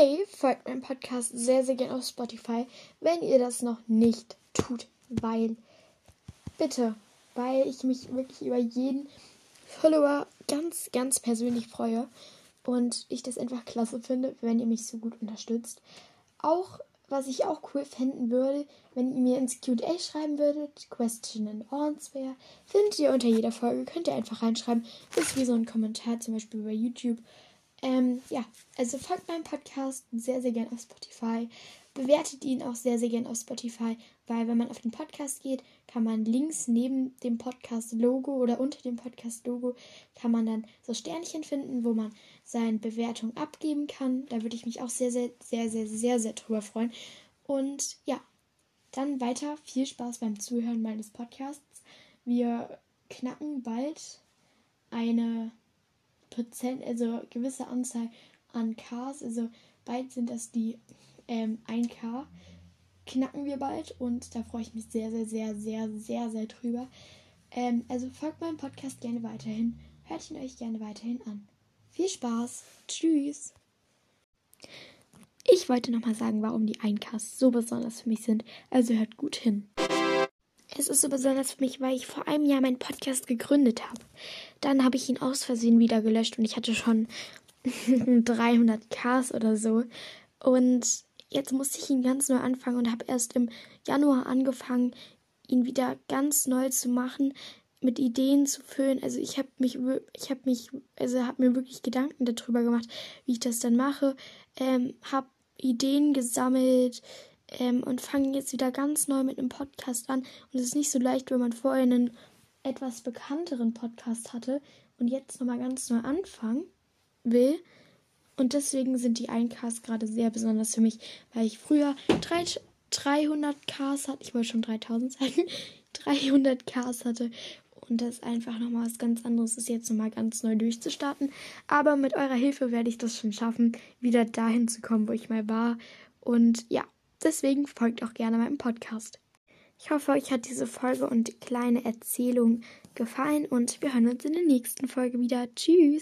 hey, folgt meinem Podcast sehr, sehr gerne auf Spotify, wenn ihr das noch nicht tut, weil, bitte, weil ich mich wirklich über jeden Follower ganz, ganz persönlich freue und ich das einfach klasse finde, wenn ihr mich so gut unterstützt. Auch, was ich auch cool fänden würde, wenn ihr mir ins QA schreiben würdet, Question and Answer, findet ihr unter jeder Folge, könnt ihr einfach reinschreiben. ist wie so ein Kommentar, zum Beispiel bei YouTube. Ähm, ja, also folgt meinem Podcast sehr, sehr gern auf Spotify. Bewertet ihn auch sehr, sehr gern auf Spotify, weil wenn man auf den Podcast geht, kann man links neben dem Podcast-Logo oder unter dem Podcast-Logo kann man dann so Sternchen finden, wo man seine Bewertung abgeben kann. Da würde ich mich auch sehr, sehr, sehr, sehr, sehr, sehr drüber freuen. Und ja, dann weiter viel Spaß beim Zuhören meines Podcasts. Wir knacken bald eine Prozent, also gewisse Anzahl an Ks, also bald sind das die ähm, 1K, knacken wir bald und da freue ich mich sehr, sehr, sehr, sehr, sehr, sehr drüber. Ähm, also folgt meinem Podcast gerne weiterhin, hört ihn euch gerne weiterhin an. Viel Spaß, tschüss! Ich wollte nochmal sagen, warum die 1Ks so besonders für mich sind, also hört gut hin. Es ist so besonders für mich, weil ich vor einem Jahr meinen Podcast gegründet habe. Dann habe ich ihn aus Versehen wieder gelöscht und ich hatte schon 300 Ks oder so. Und jetzt musste ich ihn ganz neu anfangen und habe erst im Januar angefangen, ihn wieder ganz neu zu machen, mit Ideen zu füllen. Also ich habe mich, ich habe mich, also habe mir wirklich Gedanken darüber gemacht, wie ich das dann mache. Ähm, habe Ideen gesammelt, ähm, und fange jetzt wieder ganz neu mit einem Podcast an. Und es ist nicht so leicht, wenn man vorher einen etwas bekannteren Podcast hatte und jetzt nochmal ganz neu anfangen will. Und deswegen sind die 1Ks gerade sehr besonders für mich, weil ich früher 300 Ks hatte. Ich wollte schon 3000 sagen. 300 Ks hatte. Und das einfach nochmal was ganz anderes ist, jetzt nochmal ganz neu durchzustarten. Aber mit eurer Hilfe werde ich das schon schaffen, wieder dahin zu kommen, wo ich mal war. Und ja, Deswegen folgt auch gerne meinem Podcast. Ich hoffe, euch hat diese Folge und kleine Erzählung gefallen und wir hören uns in der nächsten Folge wieder. Tschüss!